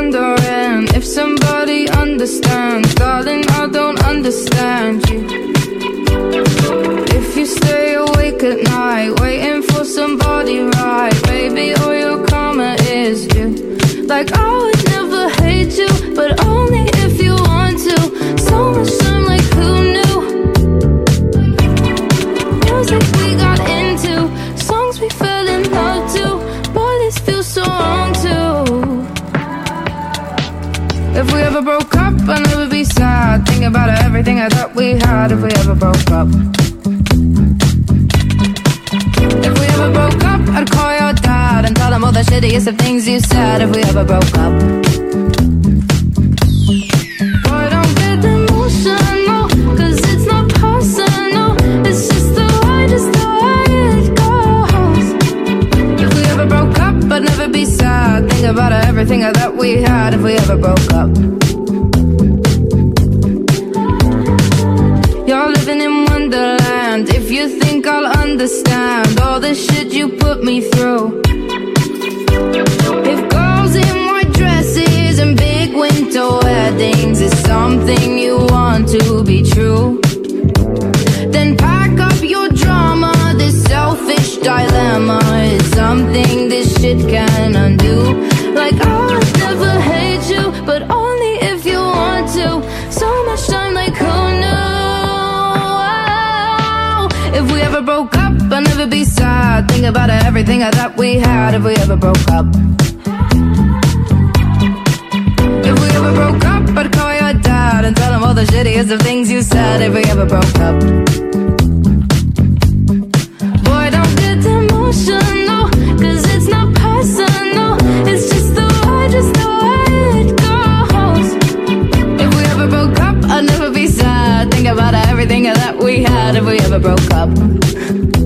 wondering if somebody understands. Darling, I don't understand you. If you stay awake at night, waiting for somebody right, baby, all your karma is you. Like, oh, If we ever broke up, I'd never be sad. Think about everything I thought we had if we ever broke up. If we ever broke up, I'd call your dad and tell him all the shittiest of things you said if we ever broke up. Don't get it's not personal. It's just the way. If we ever broke up, I'd never be. About everything thought we had if we ever broke up. You're living in Wonderland. If you think I'll understand all the shit you put me through. If girls in white dresses and big winter weddings is something you want to be true, then pack up your drama. This selfish dilemma is something this shit can undo. Like I'll never hate you, but only if you want to. So much time, like who knew? If we ever broke up, I'd never be sad. Think about everything I thought we had if we ever broke up. If we ever broke up, I'd call your dad and tell him all the shittiest of things you said if we ever broke up. I'd never be sad. Think about everything that we had if we ever broke up.